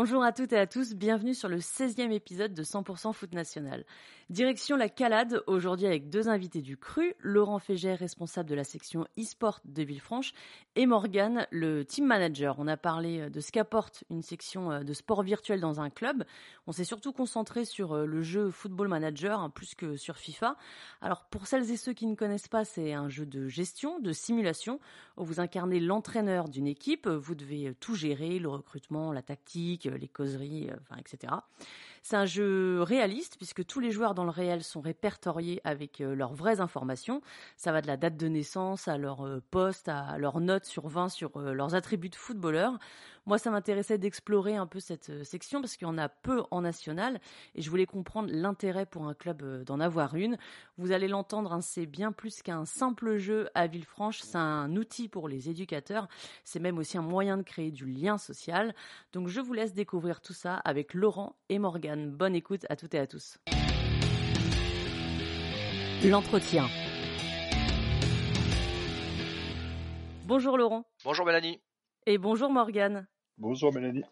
Bonjour à toutes et à tous, bienvenue sur le 16e épisode de 100% Foot National. Direction la Calade, aujourd'hui avec deux invités du cru, Laurent Fégère, responsable de la section e-sport de Villefranche, et Morgane, le team manager. On a parlé euh, de ce qu'apporte une section euh, de sport virtuel dans un club. On s'est surtout concentré sur euh, le jeu Football Manager, hein, plus que sur FIFA. Alors pour celles et ceux qui ne connaissent pas, c'est un jeu de gestion, de simulation, où vous incarnez l'entraîneur d'une équipe, vous devez tout gérer, le recrutement, la tactique, les causeries, enfin, etc. C'est un jeu réaliste puisque tous les joueurs dans le réel sont répertoriés avec euh, leurs vraies informations. Ça va de la date de naissance à leur euh, poste, à leurs notes sur 20 sur euh, leurs attributs de footballeur. Moi, ça m'intéressait d'explorer un peu cette section parce qu'il y en a peu en national et je voulais comprendre l'intérêt pour un club d'en avoir une. Vous allez l'entendre, hein, c'est bien plus qu'un simple jeu à Villefranche, c'est un outil pour les éducateurs, c'est même aussi un moyen de créer du lien social. Donc je vous laisse découvrir tout ça avec Laurent et Bonne écoute à toutes et à tous. L'entretien. Bonjour Laurent. Bonjour Mélanie. Et bonjour Morgane. Bonjour Mélanie.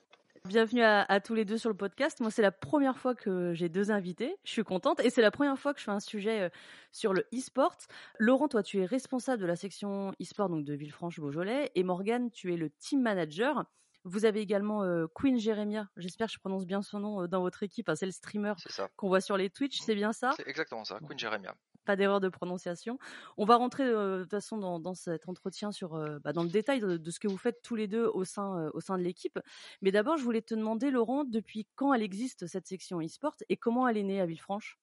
Bienvenue à, tous les deux sur le podcast. Moi, c'est la première fois que j'ai deux invités. Je suis contente et c'est la première fois que je fais un sujet euh, sur le e-sport. Laurent, toi, tu es responsable de la section e-sport donc de Villefranche-Beaujolais et Morgane, tu es le team manager. Vous avez également euh, Queen Jeremia, j'espère que je prononce bien son nom euh, dans votre équipe, c'est le streamer qu'on voit sur les Twitch, c'est bien ça? C'est exactement ça, Queen Jeremia. Pas d'erreur de prononciation. On va rentrer euh, de toute façon dans, cet entretien sur, bah, dans le détail de, ce que vous faites tous les deux au sein, au sein de l'équipe. Mais d'abord, je voulais te demander, Laurent, depuis quand elle existe cette section e-sport? Et comment elle est née à Villefranche?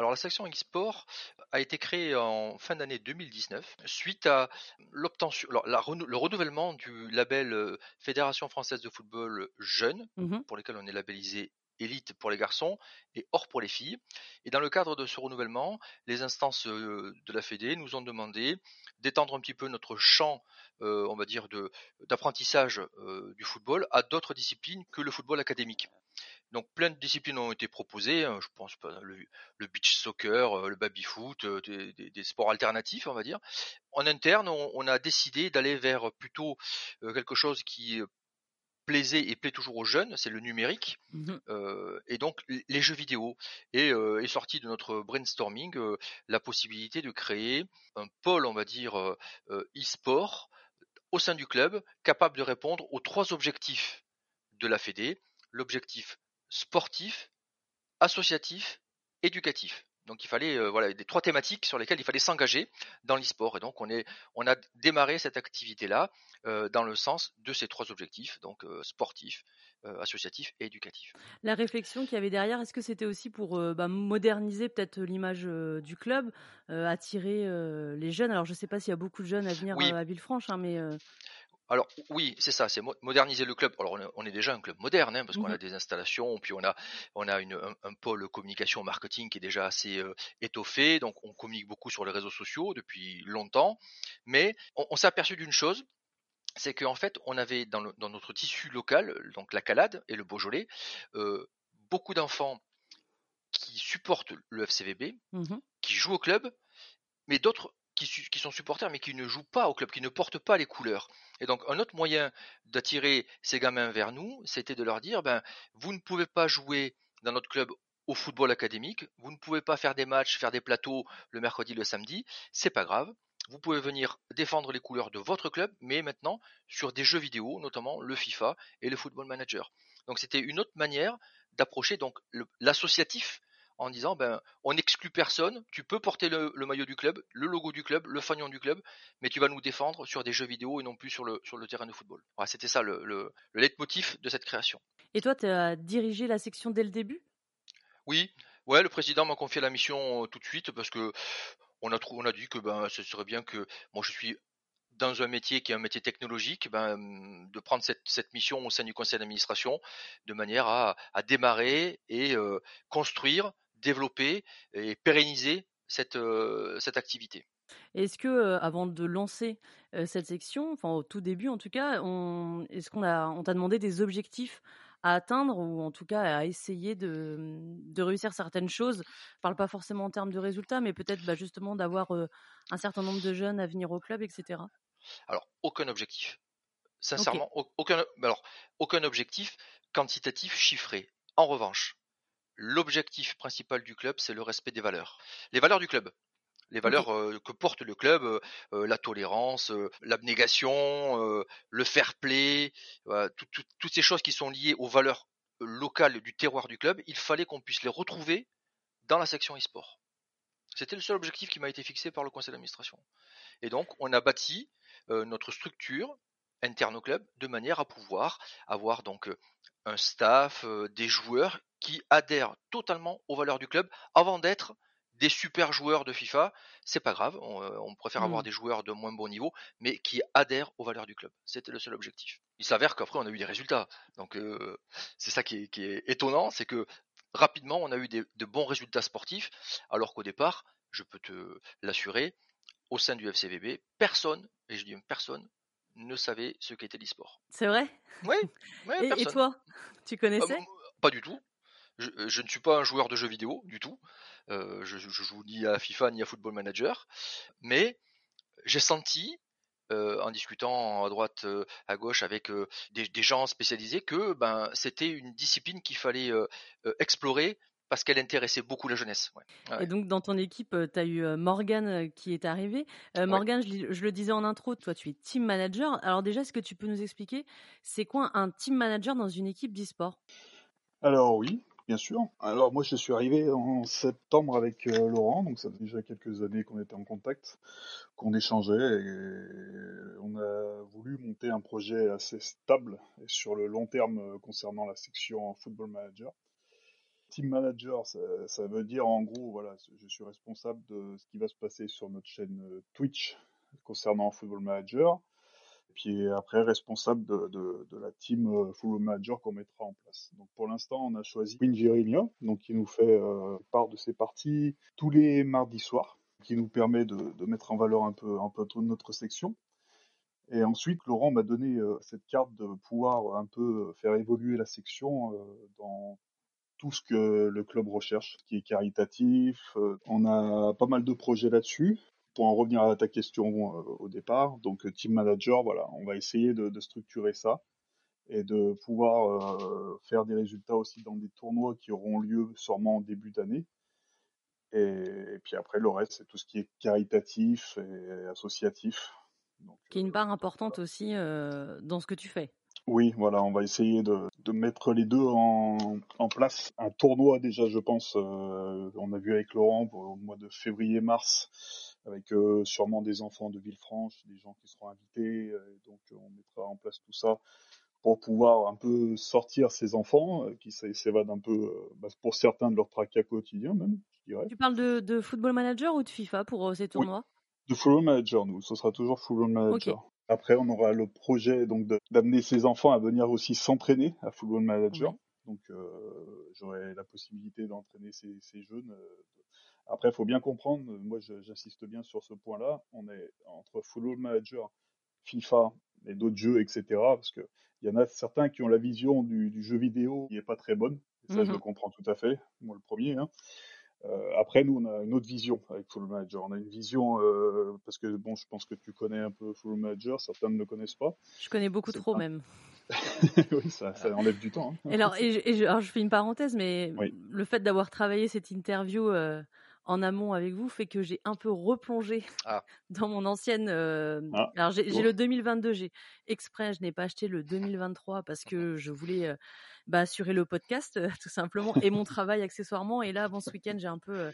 Alors la section e-sport a été créée en fin d'année 2019 suite à l'obtention, le renouvellement du label Fédération française de football jeune, mmh pour lequel on est labellisé élite pour les garçons et hors pour les filles. Et dans le cadre de ce renouvellement, les instances de la Fédé nous ont demandé d'étendre un petit peu notre champ, on va dire, d'apprentissage du football à d'autres disciplines que le football académique. Donc plein de disciplines ont été proposées, hein, je pense le, beach soccer, le baby foot, des, sports alternatifs, on va dire. En interne, on a décidé d'aller vers plutôt quelque chose qui plaisait et plaît toujours aux jeunes, c'est le numérique mmh euh, et donc les jeux vidéo. Et euh, est sorti de notre brainstorming euh, la possibilité de créer un pôle, on va dire, e-sport au sein du club, capable de répondre aux trois objectifs de la Fédé l'objectif sportif, associatif, éducatif. Donc il fallait euh, voilà des trois thématiques sur lesquelles il fallait s'engager dans l'e-sport. Et donc on est on a démarré cette activité là euh, dans le sens de ces trois objectifs. Donc euh, sportif, associatif et éducatif. La réflexion qu'il y avait derrière, est-ce que c'était aussi pour bah, moderniser peut-être l'image du club, attirer les jeunes? Alors je ne sais pas s'il y a beaucoup de jeunes à venir à Villefranche, hein, mais alors oui, c'est ça, c'est moderniser le club. Alors on est déjà un club moderne, hein, parce qu'on a mmh des installations, puis on a on a une, un, pôle communication marketing qui est déjà assez euh, étoffé, donc on communique beaucoup sur les réseaux sociaux depuis longtemps. Mais on, s'est aperçu d'une chose, c'est qu'en fait on avait dans, notre tissu local, donc la Calade et le Beaujolais, euh, beaucoup d'enfants qui supportent le FCVB, mmh qui jouent au club, mais d'autres qui, sont supporters mais qui ne jouent pas au club, qui ne portent pas les couleurs. Et donc un autre moyen d'attirer ces gamins vers nous, c'était de leur dire, ben, vous ne pouvez pas jouer dans notre club au football académique, vous ne pouvez pas faire des matchs, faire des plateaux le mercredi, le samedi, c'est pas grave. Vous pouvez venir défendre les couleurs de votre club, mais maintenant sur des jeux vidéo, notamment le FIFA et le Football Manager. Donc c'était une autre manière d'approcher donc l'associatif en disant ben on n'exclut personne, tu peux porter le, maillot du club, le logo du club, le fanion du club, mais tu vas nous défendre sur des jeux vidéo et non plus sur le, sur le terrain de football. C'était ça le, le, leitmotiv de cette création. Et toi, tu as dirigé la section dès le début? Oui, ouais, le président m'a confié la mission euh, tout de suite parce que on a, on a dit que ben, ce serait bien que moi je suis dans un métier qui est un métier technologique, ben, de prendre cette, cette, mission au sein du conseil d'administration de manière à, à démarrer et euh, construire développer et pérenniser cette, cette activité. Est-ce que, avant de lancer, cette section, enfin au tout début en tout cas, on est-ce qu'on a on t'a demandé des objectifs à atteindre ou en tout cas à essayer de, mmh, de réussir certaines choses? Je parle pas forcément en termes de résultats, mais peut-être, bah, justement d'avoir, un certain nombre de jeunes à venir au club et cetera? Alors aucun objectif. Sincèrement, aucun alors aucun objectif quantitatif chiffré. En revanche, l'objectif principal du club, c'est le respect des valeurs. Les valeurs du club les valeurs que porte le club, la tolérance, l'abnégation, le fair play, toutes ces choses qui sont liées aux valeurs locales du terroir du club, il fallait qu'on puisse les retrouver dans la section e-sport. C'était le seul objectif qui m'a été fixé par le conseil d'administration. Et donc, on a bâti notre structure interne au club de manière à pouvoir avoir donc un staff, des joueurs qui adhèrent totalement aux valeurs du club avant d'être des super joueurs de FIFA, c'est pas grave, on, euh, préfère avoir mmh. des joueurs de moins bon niveau, mais qui adhèrent aux valeurs du club. C'était le seul objectif. Il s'avère qu'après on a eu des résultats. Donc euh, c'est ça qui est, étonnant, c'est que rapidement on a eu de bons résultats sportifs, alors qu'au départ, je peux te l'assurer, au sein du FCVB, personne, et je dis personne, ne savait ce qu'était l'e-sport. C'est vrai? Oui. et, toi Tu connaissais? ah, Pas du tout. je, ne suis pas un joueur de jeux vidéo du tout. Euh, je, je, joue ni à FIFA ni à Football Manager, mais j'ai senti euh, en discutant à droite, euh, à gauche avec des, gens spécialisés que ben c'était une discipline qu'il fallait explorer parce qu'elle intéressait beaucoup la jeunesse. Et donc dans ton équipe, tu as eu Morgan qui est arrivé. Morgan, je, je, le disais en intro, toi tu es team manager. Alors déjà, est-ce que tu peux nous expliquer c'est quoi un team manager dans une équipe d'e-sport? Alors oui, Bien sûr. Alors moi je suis arrivé en septembre avec euh, Laurent, donc ça fait déjà quelques années qu'on était en contact, qu'on échangeait et on a voulu monter un projet assez stable et sur le long terme euh, concernant la section Football Manager. Team Manager, ça, veut dire en gros, voilà, je suis responsable de ce qui va se passer sur notre chaîne euh, Twitch concernant Football Manager puis après responsable de, la team euh, Full Manager qu'on mettra en place. Donc pour l'instant, on a choisi Jeremia, donc qui nous fait euh, part de ses parties tous les mardis soirs, qui nous permet de, mettre en valeur un peu, notre section. Et ensuite, Laurent m'a donné cette carte de pouvoir un peu faire évoluer la section dans tout ce que le club recherche, qui est caritatif. On a pas mal de projets là-dessus pour en revenir à ta question euh, au départ, donc euh, team manager, voilà, on va essayer de, structurer ça et de pouvoir euh, faire des résultats aussi dans des tournois qui auront lieu sûrement en début d'année. Et, puis après, le reste, c'est tout ce qui est caritatif et associatif. qui est une part importante aussi dans ce que tu fais. Oui, voilà, on va essayer de, mettre les deux en, place. Un tournoi déjà, je pense, on a vu avec Laurent au mois de février-mars, avec euh, sûrement des enfants de Villefranche, des gens qui seront invités. Euh, donc euh, on mettra en place tout ça pour pouvoir un peu sortir ces enfants qui s'évadent un peu, bah, pour certains, de leur tracas quotidien même, je dirais. Tu parles de, Football Manager ou de FIFA pour ces tournois? De Football Manager, nous. Ce sera toujours Football Manager. Après, on aura le projet donc d'amener ces enfants à venir aussi s'entraîner à Football Manager. Donc, j'aurai la possibilité d'entraîner ces, ces, jeunes après, il faut bien comprendre, moi j'insiste bien sur ce point-là, on est entre Football Manager, FIFA et d'autres jeux, etc. Parce qu'il y en a certains qui ont la vision du, jeu vidéo qui n'est pas très bonne. Et ça, je le mmh comprends tout à fait, moi le premier. Hein. Euh, après, nous, on a une autre vision avec Full Manager. On a une vision, euh, parce que bon, je pense que tu connais un peu Full Manager, certains ne le connaissent pas. Je connais beaucoup trop même. oui, ça, enlève du temps. Hein. alors, et je, alors, je, fais une parenthèse, mais le fait d'avoir travaillé cette interview euh, en amont avec vous fait que j'ai un peu replongé ah. dans mon ancienne. Ah, alors j'ai le 2022, j'ai exprès, je n'ai pas acheté le 2023 parce que je voulais bah, assurer le podcast tout simplement et mon travail accessoirement. Et là, avant ce week-end, j'ai un peu,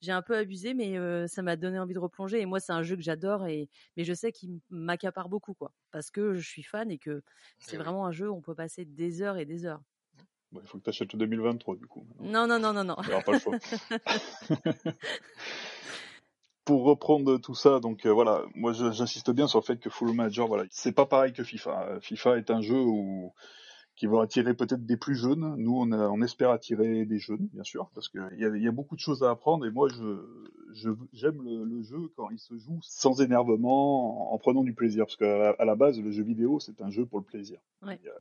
j'ai un peu abusé, mais ça m'a donné envie de replonger. Et moi, c'est un jeu que j'adore et mais je sais qu'il m'accapare beaucoup quoi, parce que je suis fan et que c'est vraiment un jeu où on peut passer des heures et des heures il faut que tu achètes le 2023 du coup. Non, non, non, non, non. Il n'y aura pas le choix. Pour reprendre tout ça, donc euh, voilà, moi j'insiste bien sur le fait que Full Manager, voilà, c'est pas pareil que FIFA. Euh, FIFA est un jeu où qui va attirer peut-être des plus jeunes. Nous, on, on espère attirer des jeunes, bien sûr, parce qu'il y a, y a beaucoup de choses à apprendre. Et moi, je, j'aime le, jeu quand il se joue sans énervement, en, prenant du plaisir, parce qu'à à la base, le jeu vidéo, c'est un jeu pour le plaisir.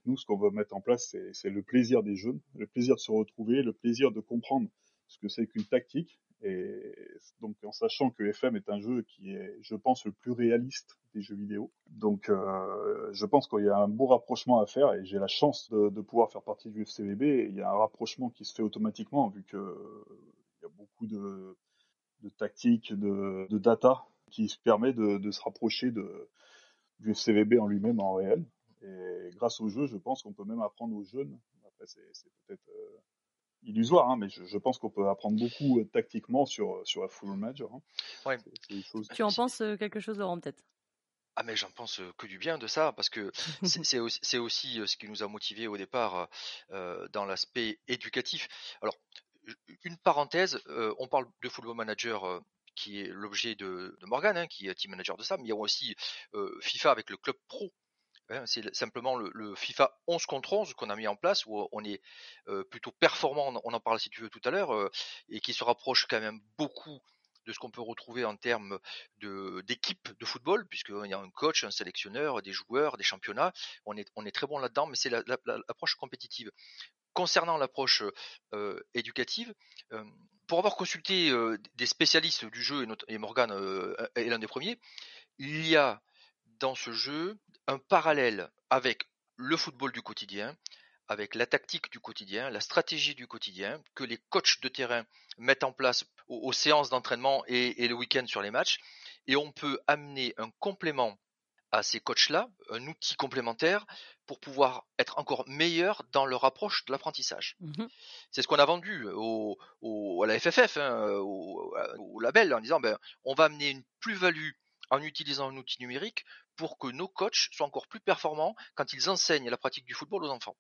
nous, ce qu'on veut mettre en place, c'est le plaisir des jeux, le plaisir de se retrouver, le plaisir de comprendre ce que c'est qu'une tactique, et donc en sachant que FM est un jeu qui est, je pense, le plus réaliste des jeux vidéo. Donc euh, je pense qu'il y a un beau rapprochement à faire et j'ai la chance de, pouvoir faire partie du FCVB. Il y a un rapprochement qui se fait automatiquement vu que il y a beaucoup de, tactiques, de, data qui se permet de, se rapprocher du FCVB en lui-même en réel. Et grâce au jeu, je pense qu'on peut même apprendre aux jeunes. Après, c'est peut-être euh, illusoire, hein, mais je, pense qu'on peut apprendre beaucoup euh, tactiquement sur, sur la full major. Hein. Tu en penses euh, quelque chose, Laurent, peut-être? Ah mais j'en pense euh, que du bien de ça parce que c'est aussi, aussi, ce qui nous a motivés au départ dans l'aspect éducatif. Alors une parenthèse, on parle de Football Manager qui est l'objet de, de Morgan, hein, qui est team manager de ça, mais il y a aussi FIFA avec le club pro c'est simplement le, FIFA 11 contre 11 qu'on a mis en place où on est plutôt performant, on en parle si tu veux tout à l'heure, et qui se rapproche quand même beaucoup de ce qu'on peut retrouver en termes d'équipe de, football, puisqu'il y a un coach, un sélectionneur, des joueurs, des championnats. On est, très bon là-dedans, mais c'est l'approche compétitive. Concernant l'approche éducative, pour avoir consulté des spécialistes du jeu, et, et Morgan est l'un des premiers, il y a dans ce jeu un parallèle avec le football du quotidien, avec la tactique du quotidien, la stratégie du quotidien, que les coachs de terrain mettent en place aux, séances d'entraînement et, le week-end sur les matchs. Et on peut amener un complément à ces coachs-là, un outil complémentaire pour pouvoir être encore meilleur dans leur approche de l'apprentissage. Mmh C'est ce qu'on a vendu au, à la FFF, hein, au, au, label, en disant ben, on va amener une plus-value en utilisant un outil numérique pour que nos coachs soient encore plus performants quand ils enseignent la pratique du football aux enfants.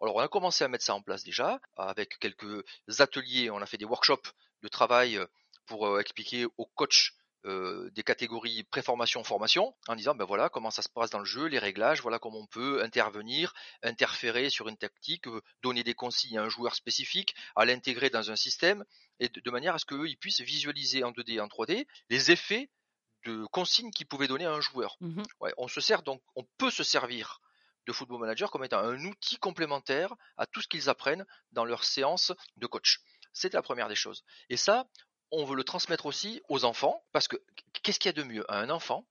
Alors on a commencé à mettre ça en place déjà, avec quelques ateliers, on a fait des workshops de travail pour euh, expliquer aux coachs euh, des catégories préformation formation en disant ben voilà comment ça se passe dans le jeu, les réglages, voilà comment on peut intervenir, interférer sur une tactique, euh, donner des consignes à un joueur spécifique, à l'intégrer dans un système et de, manière à ce qu'eux ils puissent visualiser en 2D et en 3D les effets de consignes qu'il pouvait donner à un joueur. Mmh on se sert donc, on peut se servir de Football Manager comme étant un outil complémentaire à tout ce qu'ils apprennent dans leur séance de coach. C'est la première des choses. Et ça, on veut le transmettre aussi aux enfants, parce que qu'est-ce qu'il y a de mieux à un enfant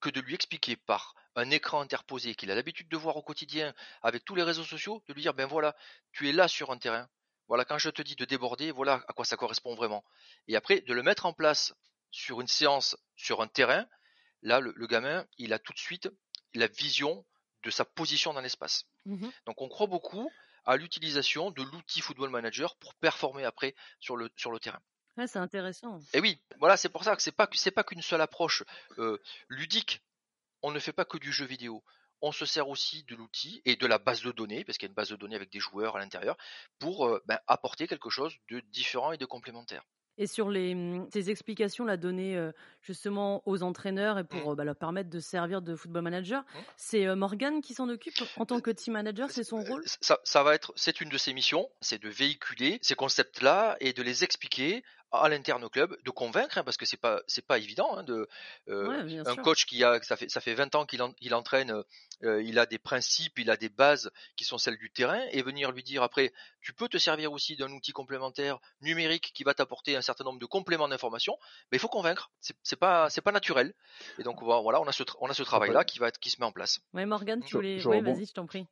que de lui expliquer par un écran interposé qu'il a l'habitude de voir au quotidien avec tous les réseaux sociaux, de lui dire ben voilà, tu es là sur un terrain. Voilà, quand je te dis de déborder, voilà à quoi ça correspond vraiment. Et après, de le mettre en place sur une séance, sur un terrain, là, le, gamin, il a tout de suite la vision de sa position dans l'espace. Mmh Donc on croit beaucoup à l'utilisation de l'outil Football Manager pour performer après sur le, sur le terrain. c'est intéressant. Et oui, voilà, c'est pour ça que c'est pas c'est pas qu'une seule approche euh, ludique. On ne fait pas que du jeu vidéo. On se sert aussi de l'outil et de la base de données, parce qu'il y a une base de données avec des joueurs à l'intérieur, pour euh, ben, apporter quelque chose de différent et de complémentaire. Et sur les, mmh, ces explications là données justement aux entraîneurs et mmh. pour bah, leur permettre de servir de football manager, mmh. c'est Morgan qui s'en occupe en tant que team manager, c'est son rôle? Ça, ça va être, c'est une de ses missions, c'est de véhiculer ces concepts-là et de les expliquer à l'interne au club, de convaincre, hein, parce que c'est pas c'est pas évident hein, de euh, un coach qui a ça fait ça fait 20 ans qu'il il entraîne, euh, il a des principes, il a des bases qui sont celles du terrain, et venir lui dire après, tu peux te servir aussi d'un outil complémentaire numérique qui va t'apporter un certain nombre de compléments d'information, mais il faut convaincre, c'est, c'est pas c'est pas naturel, et donc voilà, on a ce on a ce travail là qui va être, qui se met en place. Ouais, Morgan, tu voulais, ouais, vas-y, je t'en prie.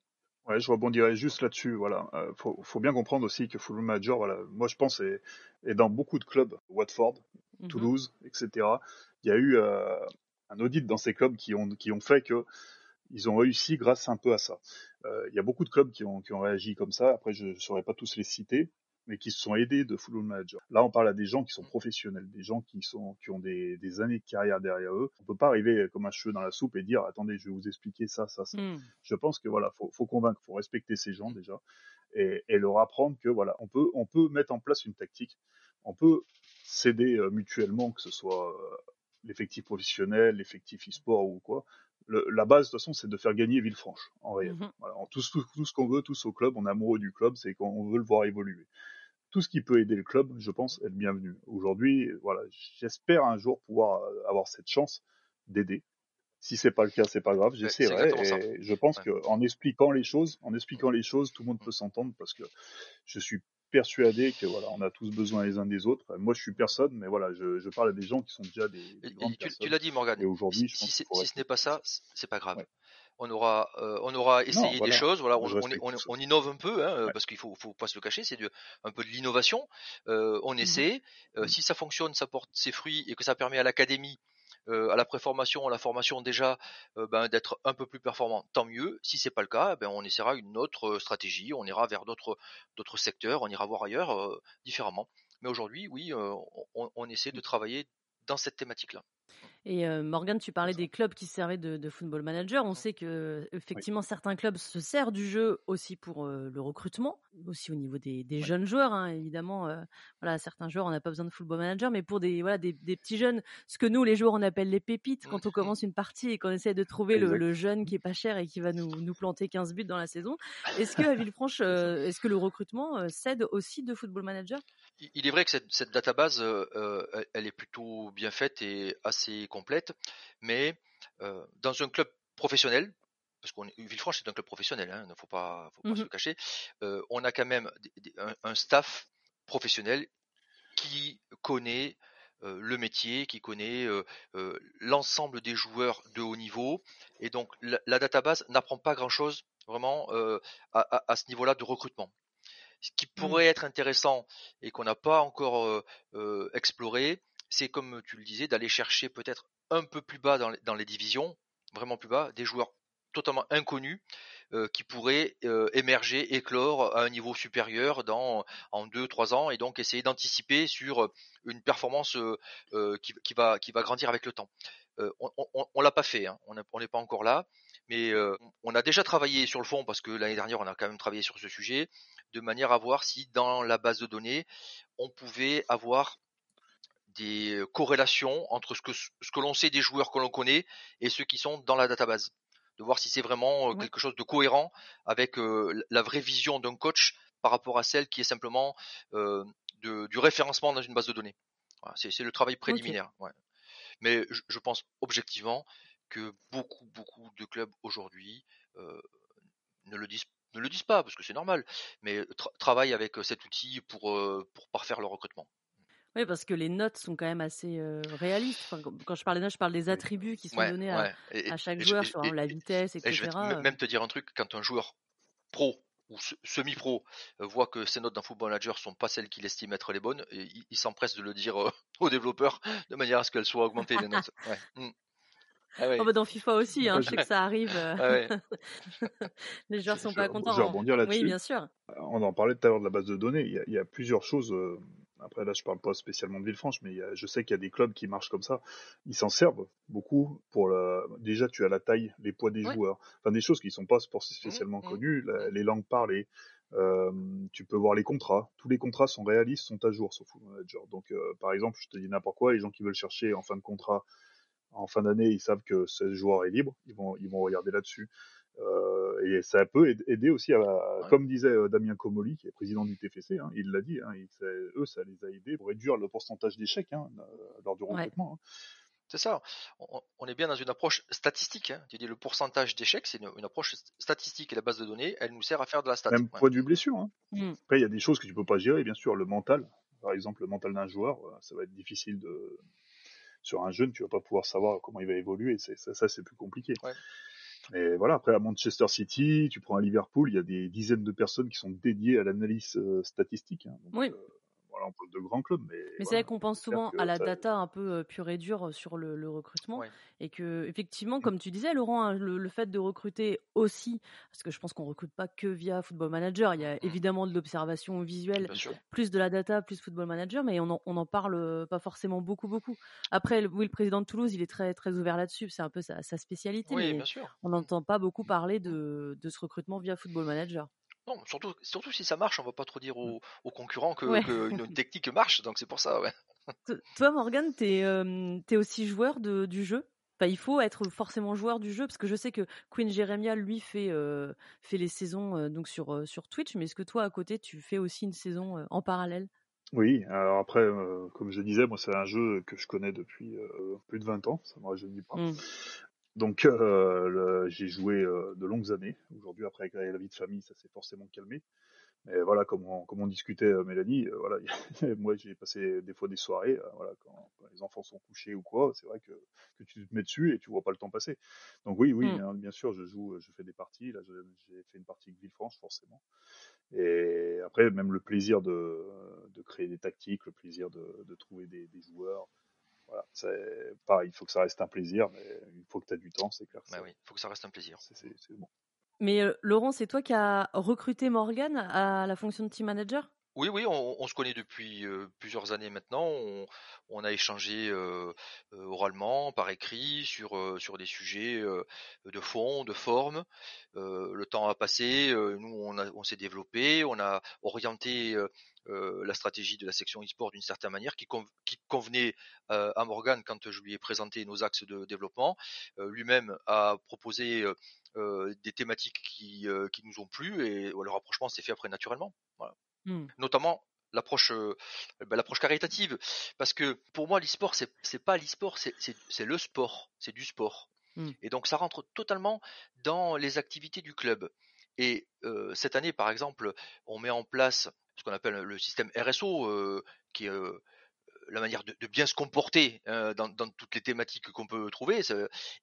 Ouais, je rebondirais juste là-dessus. Voilà, euh, faut, faut, bien comprendre aussi que Full Major, voilà, moi je pense est, est dans beaucoup de clubs, Watford, mmh Toulouse, etc. Il y a eu euh, un audit dans ces clubs qui ont qui ont fait que ils ont réussi grâce un peu à ça. Euh, il y a beaucoup de clubs qui ont qui ont réagi comme ça. Après, je ne saurais pas tous les citer, mais qui se sont aidés de Full Manager. Là, on parle à des gens qui sont professionnels, des gens qui sont qui ont des, des années de carrière derrière eux. On peut pas arriver comme un cheveu dans la soupe et dire attendez, je vais vous expliquer ça, ça, ça. Hmm. Je pense que voilà, faut, faut convaincre, faut respecter ces gens déjà et, et, leur apprendre que voilà, on peut on peut mettre en place une tactique, on peut s'aider euh, mutuellement, que ce soit euh, l'effectif professionnel, l'effectif e-sport ou quoi. La base, de toute façon, c'est de faire gagner Villefranche, en réel. Voilà, tout, tout, tout, ce qu'on veut, tous au club, on est amoureux du club, c'est qu'on veut le voir évoluer. tout ce qui peut aider le club, je pense, est le bienvenu. Aujourd'hui, voilà, j'espère un jour pouvoir avoir cette chance d'aider. Si c'est pas le cas, c'est pas grave, j'essaierai. Et je pense que qu'en expliquant les choses, en expliquant les choses, tout le monde peut s'entendre parce que je suis persuadé que voilà, on a tous besoin les uns des autres. Moi, je suis personne, mais voilà, je, parle à des gens qui sont déjà des, grandes tu, tu l'as dit, Morgan. Et aujourd'hui, si, si, ce n'est pas ça, c'est pas grave. On aura, euh, on aura essayé des choses. Voilà, on, innove un peu, hein, parce qu'il faut, faut pas se le cacher, c'est un peu de l'innovation. Euh, on mmh essaie. Euh, mmh. Si ça fonctionne, ça porte ses fruits et que ça permet à l'académie à la préformation, à la formation déjà, ben, d'être un peu plus performant, tant mieux. Si c'est pas le cas, ben, on essaiera une autre stratégie, on ira vers d'autres d'autres secteurs, on ira voir ailleurs différemment. Mais aujourd'hui, oui, on, on, essaie de travailler dans cette thématique-là. Et Morgan, tu parlais des clubs qui servaient de, football manager. On sait que effectivement certains clubs se servent du jeu aussi pour le recrutement, aussi au niveau des, jeunes joueurs. Hein, évidemment, voilà, certains joueurs on n'a pas besoin de football manager, mais pour des voilà des, petits jeunes, ce que nous les joueurs on appelle les pépites, quand on commence une partie et qu'on essaie de trouver le, jeune qui est pas cher et qui va nous, nous planter 15 buts dans la saison. Est-ce que à Villefranche, est-ce que le recrutement cède aussi de football manager? Il est vrai que cette, cette database, elle est plutôt bien faite et assez complète, mais dans un club professionnel, parce qu'on Villefranche est un club professionnel, hein, il ne faut pas, faut pas se mmh cacher, on a quand même un, staff professionnel qui connaît le métier, qui connaît l'ensemble des joueurs de haut niveau, et donc la, database n'apprend pas grand-chose vraiment à, ce niveau-là de recrutement. Ce qui mmh. pourrait être intéressant et qu'on n'a pas encore exploré, c'est comme tu le disais, d'aller chercher peut-être un peu plus bas dans les, divisions, vraiment plus bas, des joueurs totalement inconnus euh, qui pourraient euh, émerger, éclore à un niveau supérieur dans en deux trois ans et donc essayer d'anticiper sur une performance euh, qui, va qui va grandir avec le temps. on, on, l'a pas fait, hein. on n'est pas encore là, mais on a déjà travaillé sur le fond parce que l'année dernière on a quand même travaillé sur ce sujet de manière à voir si dans la base de données on pouvait avoir des corrélations entre ce que, ce que l'on sait des joueurs que l'on connaît et ceux qui sont dans la database. De voir si c'est vraiment quelque chose de cohérent avec la vraie vision d'un coach par rapport à celle qui est simplement de, du référencement dans une base de données. c'est, le travail préliminaire. Mais je, pense objectivement que beaucoup, beaucoup de clubs aujourd'hui ne le disent ne le disent pas parce que c'est normal, mais travaillent avec cet outil pour, pour parfaire leur recrutement. Oui, parce que les notes sont quand même assez réalistes. quand je parle des notes, je parle des attributs qui sont donnés à, chaque joueur, sur la vitesse, etc. je vais même te dire un truc, quand un joueur pro ou semi-pro voit que ses notes d'un football manager sont pas celles qu'il estime être les bonnes, il, s'empresse de le dire aux développeurs de manière à ce qu'elles soient augmentées les notes. Mmh. Ah oh, bah, dans FIFA aussi, hein, je sais que ça arrive. Ah les joueurs sont pas contents. Je vais rebondir là-dessus. Oui, bien sûr. On en parlait tout à l'heure de la base de données. Il y a, il y a plusieurs choses après, là, je parle pas spécialement de Villefranche, mais je sais qu'il y a des clubs qui marchent comme ça. Ils s'en servent beaucoup pour la... déjà, tu as la taille, les poids des joueurs, enfin des choses qui sont pas mmh, spécialement mmh, connues, mmh. les langues parlées. Euh, tu peux voir les contrats. Tous les contrats sont réalistes, sont à jour sur Football Manager. Donc, euh, par exemple, je te dis n'importe quoi, les gens qui veulent chercher en fin de contrat, en fin d'année, ils savent que ce joueur est libre, ils vont, ils vont regarder là-dessus. Euh, et ça peut aider aussi à, comme disait euh, Damien Comoli, qui est président du TFC, hein, il l'a dit, hein, eux, ça les a aidés pour réduire le pourcentage d'échecs hein, euh, lors du recrutement. C'est ça. On, est bien dans une approche statistique. Tu dis le pourcentage d'échecs, c'est une, approche statistique et la base de données, elle nous sert à faire de la statistique. Même point du blessure. Mmh. Après, il y a des choses que tu peux pas gérer, bien sûr, le mental. Par exemple, le mental d'un joueur, ça va être difficile de. Sur un jeune, tu vas pas pouvoir savoir comment il va évoluer. Ça, ça c'est plus compliqué. Mais voilà, après à Manchester City, tu prends à Liverpool, il y a des dizaines de personnes qui sont dédiées à l'analyse euh, statistique. Hein. oui. Euh, on parle de grands clubs, mais. Mais c'est vrai qu'on pense souvent à la data un peu pure et dure sur le, recrutement. Et que, effectivement, mmh. comme tu disais, Laurent, hein, le, fait de recruter aussi, parce que je pense qu'on recrute pas que via Football Manager, il y a mmh. évidemment de l'observation visuelle, plus de la data, plus Football Manager, mais on n'en on en parle pas forcément beaucoup, beaucoup. Après, oui, le président de Toulouse, il est très, très ouvert là-dessus, c'est un peu sa, spécialité. mais On n'entend pas beaucoup parler de, de ce recrutement via Football Manager. Non, surtout, surtout si ça marche, on va pas trop dire aux, concurrents qu'une que technique marche, donc c'est pour ça, ouais. Toi, Morgan, tu es, es, aussi joueur de, du jeu? Il faut être forcément joueur du jeu parce que je sais que Queen Jeremiah lui fait fait les saisons donc sur sur Twitch, mais est-ce que toi à côté tu fais aussi une saison en parallèle? Oui, alors après, comme je disais, moi c'est un jeu que je connais depuis plus de 20 ans, ça me rajeunit pas. Mmh. Donc j'ai joué de longues années. Aujourd'hui, après avec la vie de famille, ça s'est forcément calmé. Mais voilà, comme on, comme on discutait, euh, Mélanie, euh, voilà, moi j'ai passé des fois des soirées, euh, voilà, quand, les enfants sont couchés ou quoi, c'est vrai que, que, tu te mets dessus et tu vois pas le temps passer. Donc oui, oui, mmh. bien, sûr, je joue, je fais des parties. Là, j'ai fait une partie avec Villefranche, forcément. Et après, même le plaisir de, de créer des tactiques, le plaisir de, de trouver des, des joueurs. Voilà, c'est pareil, il faut que ça reste un plaisir, mais il faut que tu as du temps, c'est clair. Bah oui, il faut que ça reste un plaisir. C'est bon. Mais Laurent, c'est toi qui as recruté Morgan à la fonction de team manager? Oui, oui, on, se connaît depuis plusieurs années maintenant. On, a échangé oralement, par écrit, sur, sur des sujets de fond, de forme. le temps a passé, nous on, on s'est développé, on a orienté la stratégie de la section e-sport d'une certaine manière qui, qui convenait à Morgan quand je lui ai présenté nos axes de développement. Lui-même a proposé des thématiques qui, qui nous ont plu et le rapprochement s'est fait après naturellement. Mmh. Notamment l'approche bah, l'approche caritative parce que pour moi l'e-sport c'est pas l'e-sport c'est c'est le sport c'est du sport mmh. et donc ça rentre totalement dans les activités du club et cette année par exemple on met en place ce qu'on appelle le système RSO qui est la manière de, bien se comporter dans, toutes les thématiques qu'on peut trouver.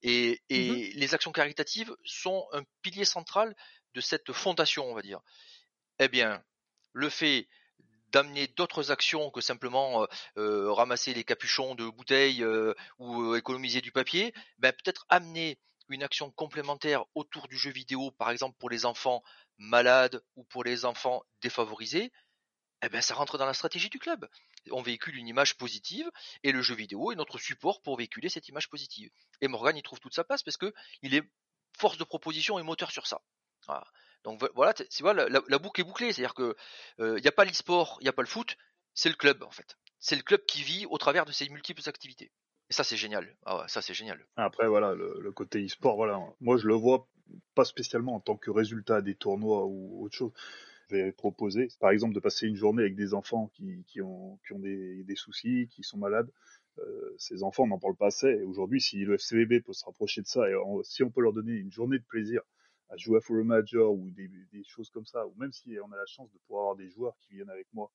Et, et mmh les actions caritatives sont un pilier central de cette fondation, on va dire. Eh bien, le fait d'amener d'autres actions que simplement ramasser les capuchons de bouteilles ou économiser du papier, ben peut-être amener une action complémentaire autour du jeu vidéo, par exemple pour les enfants malades ou pour les enfants défavorisés, eh ben ça rentre dans la stratégie du club. On véhicule une image positive et le jeu vidéo est notre support pour véhiculer cette image positive. Et Morgan y trouve toute sa place parce que il est force de proposition et moteur sur ça. Donc voilà, tu vois, la, boucle est bouclée, c'est-à-dire que il euh, n'y a pas l'e-sport, il n'y a pas le foot, c'est le club en fait. C'est le club qui vit au travers de ses multiples activités. Et ça c'est génial. Ah ça c'est génial. Après voilà, le, côté e-sport, voilà, moi je le vois pas spécialement en tant que résultat des tournois ou autre chose. Je vais proposer, par exemple, de passer une journée avec des enfants qui, ont, des, soucis, qui sont malades. Euh, ces enfants n'en parlent pas assez. Aujourd'hui, si le FCVB peut se rapprocher de ça et si on peut leur donner une journée de plaisir à jouer à Full Major ou des, choses comme ça, ou même si on a la chance de pouvoir avoir des joueurs qui viennent avec moi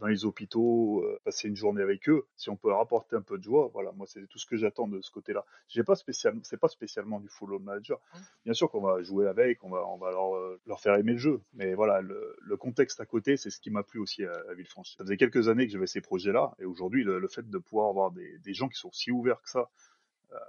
dans les hôpitaux, euh, passer une journée avec eux, si on peut leur apporter un peu de joie, voilà, moi c'est tout ce que j'attends de ce côté-là. J'ai pas spécialement, c'est pas spécialement du full manager. Bien sûr qu'on va jouer avec, on va, on va leur, euh, leur faire aimer le jeu, mais voilà, le, le contexte à côté, c'est ce qui m'a plu aussi à, à, Villefranche. Ça faisait quelques années que j'avais ces projets-là, et aujourd'hui, le, le, fait de pouvoir avoir des, des gens qui sont si ouverts que ça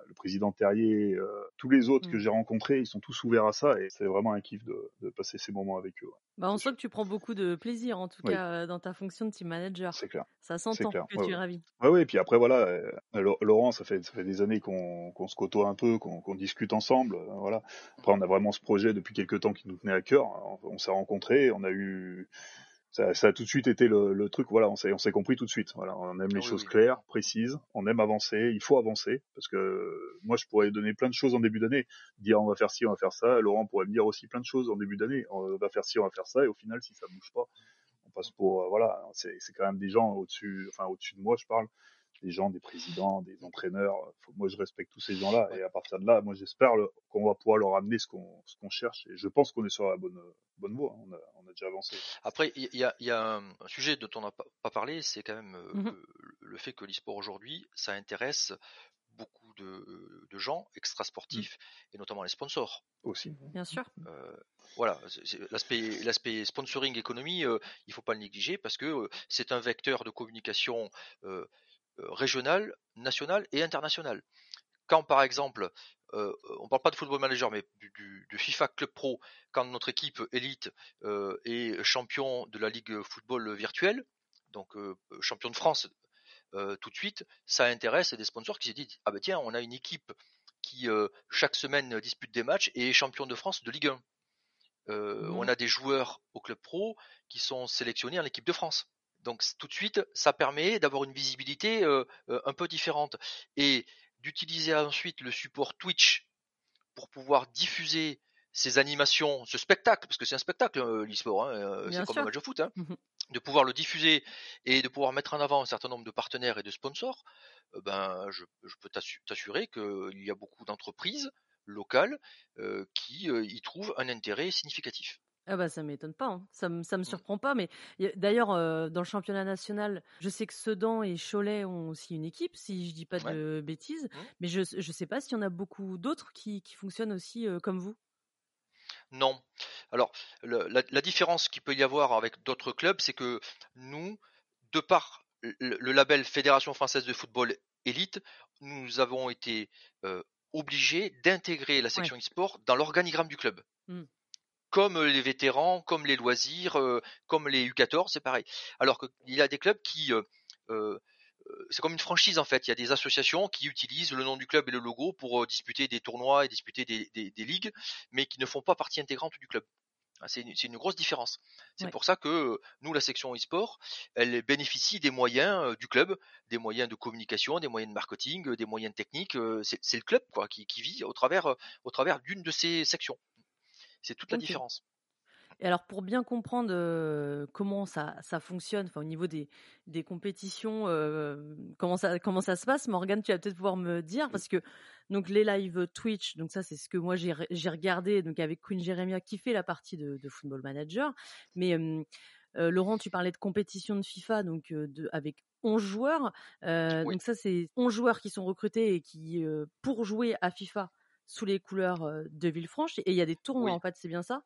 le président Terrier, euh, tous les autres que mm. j'ai rencontrés, ils sont tous ouverts à ça et c'est vraiment un kiff de, passer ces moments avec eux. Bah, on sent que tu prends beaucoup de plaisir en tout cas euh, dans ta fonction de team manager. C'est clair. Ça s'entend que tu es ravi. Oui, ouais, et puis après voilà, Laurent, ça fait, ça fait des années qu'on se côtoie un peu, qu'on discute ensemble. voilà. Après, on a vraiment ce projet depuis quelques temps qui nous tenait à cœur. On, on s'est rencontrés, on a eu ça, ça, a tout de suite été le, le truc. Voilà, on s'est, on s'est compris tout de suite. Voilà, on aime les choses claires, précises. On aime avancer. Il faut avancer parce que moi, je pourrais donner plein de choses en début d'année, dire on va faire ci, on va faire ça. Laurent pourrait me dire aussi plein de choses en début d'année. On va faire ci, on va faire ça. Et au final, si ça bouge pas, on passe pour euh, voilà. C'est, c'est quand même des gens au-dessus, enfin au-dessus de moi, je parle des gens, des présidents, des entraîneurs. moi, je respecte tous ces gens-là. Et à partir de là, moi, j'espère qu'on va pouvoir leur amener ce qu'on cherche. Et je pense qu'on est sur la bonne bonne voie. On a, on a déjà avancé. Après, il y a, y a, un sujet dont on n'a pas parlé, c'est quand même euh, mmh le, fait que l'e-sport aujourd'hui, ça intéresse beaucoup de, de gens mmh. et notamment les sponsors aussi bien sûr euh, voilà l'aspect l'aspect sponsoring économie euh, il faut pas le négliger parce que euh, c'est un vecteur de communication euh, euh, régional, national et international. Quand par exemple, euh, on parle pas de football manager, mais du, FIFA Club Pro, quand notre équipe élite euh, est champion de la ligue football virtuelle, donc champion de France tout de suite, ça intéresse des sponsors qui se disent ah ben tiens, on a une équipe qui chaque semaine dispute des matchs et est champion de France de Ligue 1. Mmh. On a des joueurs au club pro qui sont sélectionnés en équipe de France. Donc tout de suite, ça permet d'avoir une visibilité euh, un peu différente. Et d'utiliser ensuite le support Twitch pour pouvoir diffuser ces animations, ce spectacle, parce que c'est un spectacle euh, l'e-sport, hein, c'est comme un match de foot, hein, mmh de pouvoir le diffuser et de pouvoir mettre en avant un certain nombre de partenaires et de sponsors, euh, ben je, peux t'assurer qu'il y a beaucoup d'entreprises locales qui y trouvent un intérêt significatif. Ah bah ça m'étonne pas, hein. ça, me, me mmh. surprend pas. Mais d'ailleurs, dans le championnat national, je sais que Sedan et Cholet ont aussi une équipe, si je dis pas de bêtises. Mmh. Mais je ne sais pas s'il y en a beaucoup d'autres qui, qui, fonctionnent aussi comme vous. Non. Alors, la, différence qu'il peut y avoir avec d'autres clubs, c'est que nous, de par le, label Fédération française de football élite, nous avons été obligés d'intégrer la section e-sport dans l'organigramme du club. Mmh. Comme les vétérans, comme les loisirs, comme les U14, c'est pareil. Alors qu'il y a des clubs qui c'est comme une franchise en fait. Il y a des associations qui utilisent le nom du club et le logo pour disputer des tournois et disputer des, ligues, mais qui ne font pas partie intégrante du club. Ah, c'est une, grosse différence. C'est pour ça que nous, la section e-sport, elle bénéficie des moyens du club, des moyens de communication, des moyens de marketing, des moyens techniques. c'est le club quoi, qui, vit au travers, au travers d'une de ces sections. C'est toute la différence. Et alors pour bien comprendre comment ça, ça fonctionne, enfin au niveau des, des compétitions, comment ça comment ça se passe, Morgane, tu vas peut-être pouvoir me dire parce que donc les lives Twitch, donc ça c'est ce que moi j'ai regardé donc avec Queen Jeremia qui fait la partie de, Football Manager, mais Laurent, tu parlais de compétition de FIFA, donc de, avec 11 joueurs. Donc ça, c'est 11 joueurs qui sont recrutés et qui, pour jouer à FIFA sous les couleurs de Villefranche. Et il y a des tournois, en fait, c'est bien ça?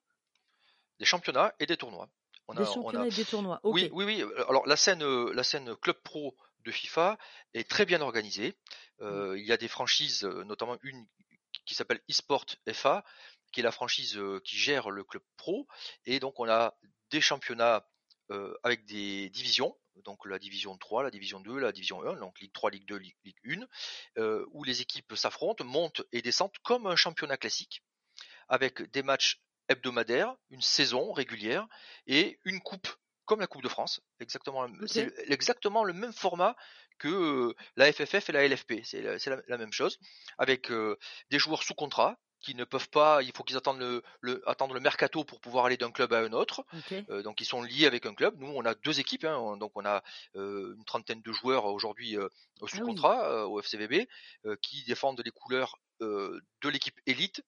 Des championnats et des tournois. des championnats et des tournois. Oui, oui, oui. Alors la scène, la scène club pro de FIFA est très bien organisée. Mmh. il y a des franchises, notamment une qui s'appelle eSport FA, qui est la franchise qui gère le club pro. Et donc on a des championnats avec des divisions, donc la division 3, la division 2, la division 1, donc Ligue 3, Ligue 2, Ligue, 1, où les équipes s'affrontent, montent et descendent comme un championnat classique, avec des matchs hebdomadaire, une saison régulière et une coupe comme la Coupe de France, exactement, c'est exactement le même format que euh, la FFF et la LFP, c'est la, même chose, avec euh, des joueurs sous contrat qui ne peuvent pas, il faut qu'ils attendent le, attendre le mercato pour pouvoir aller d'un club à un autre, euh, donc ils sont liés avec un club. Nous, on a deux équipes, hein, donc on a une trentaine de joueurs aujourd'hui sous ah contrat au FCVB qui défendent les couleurs de l'équipe élite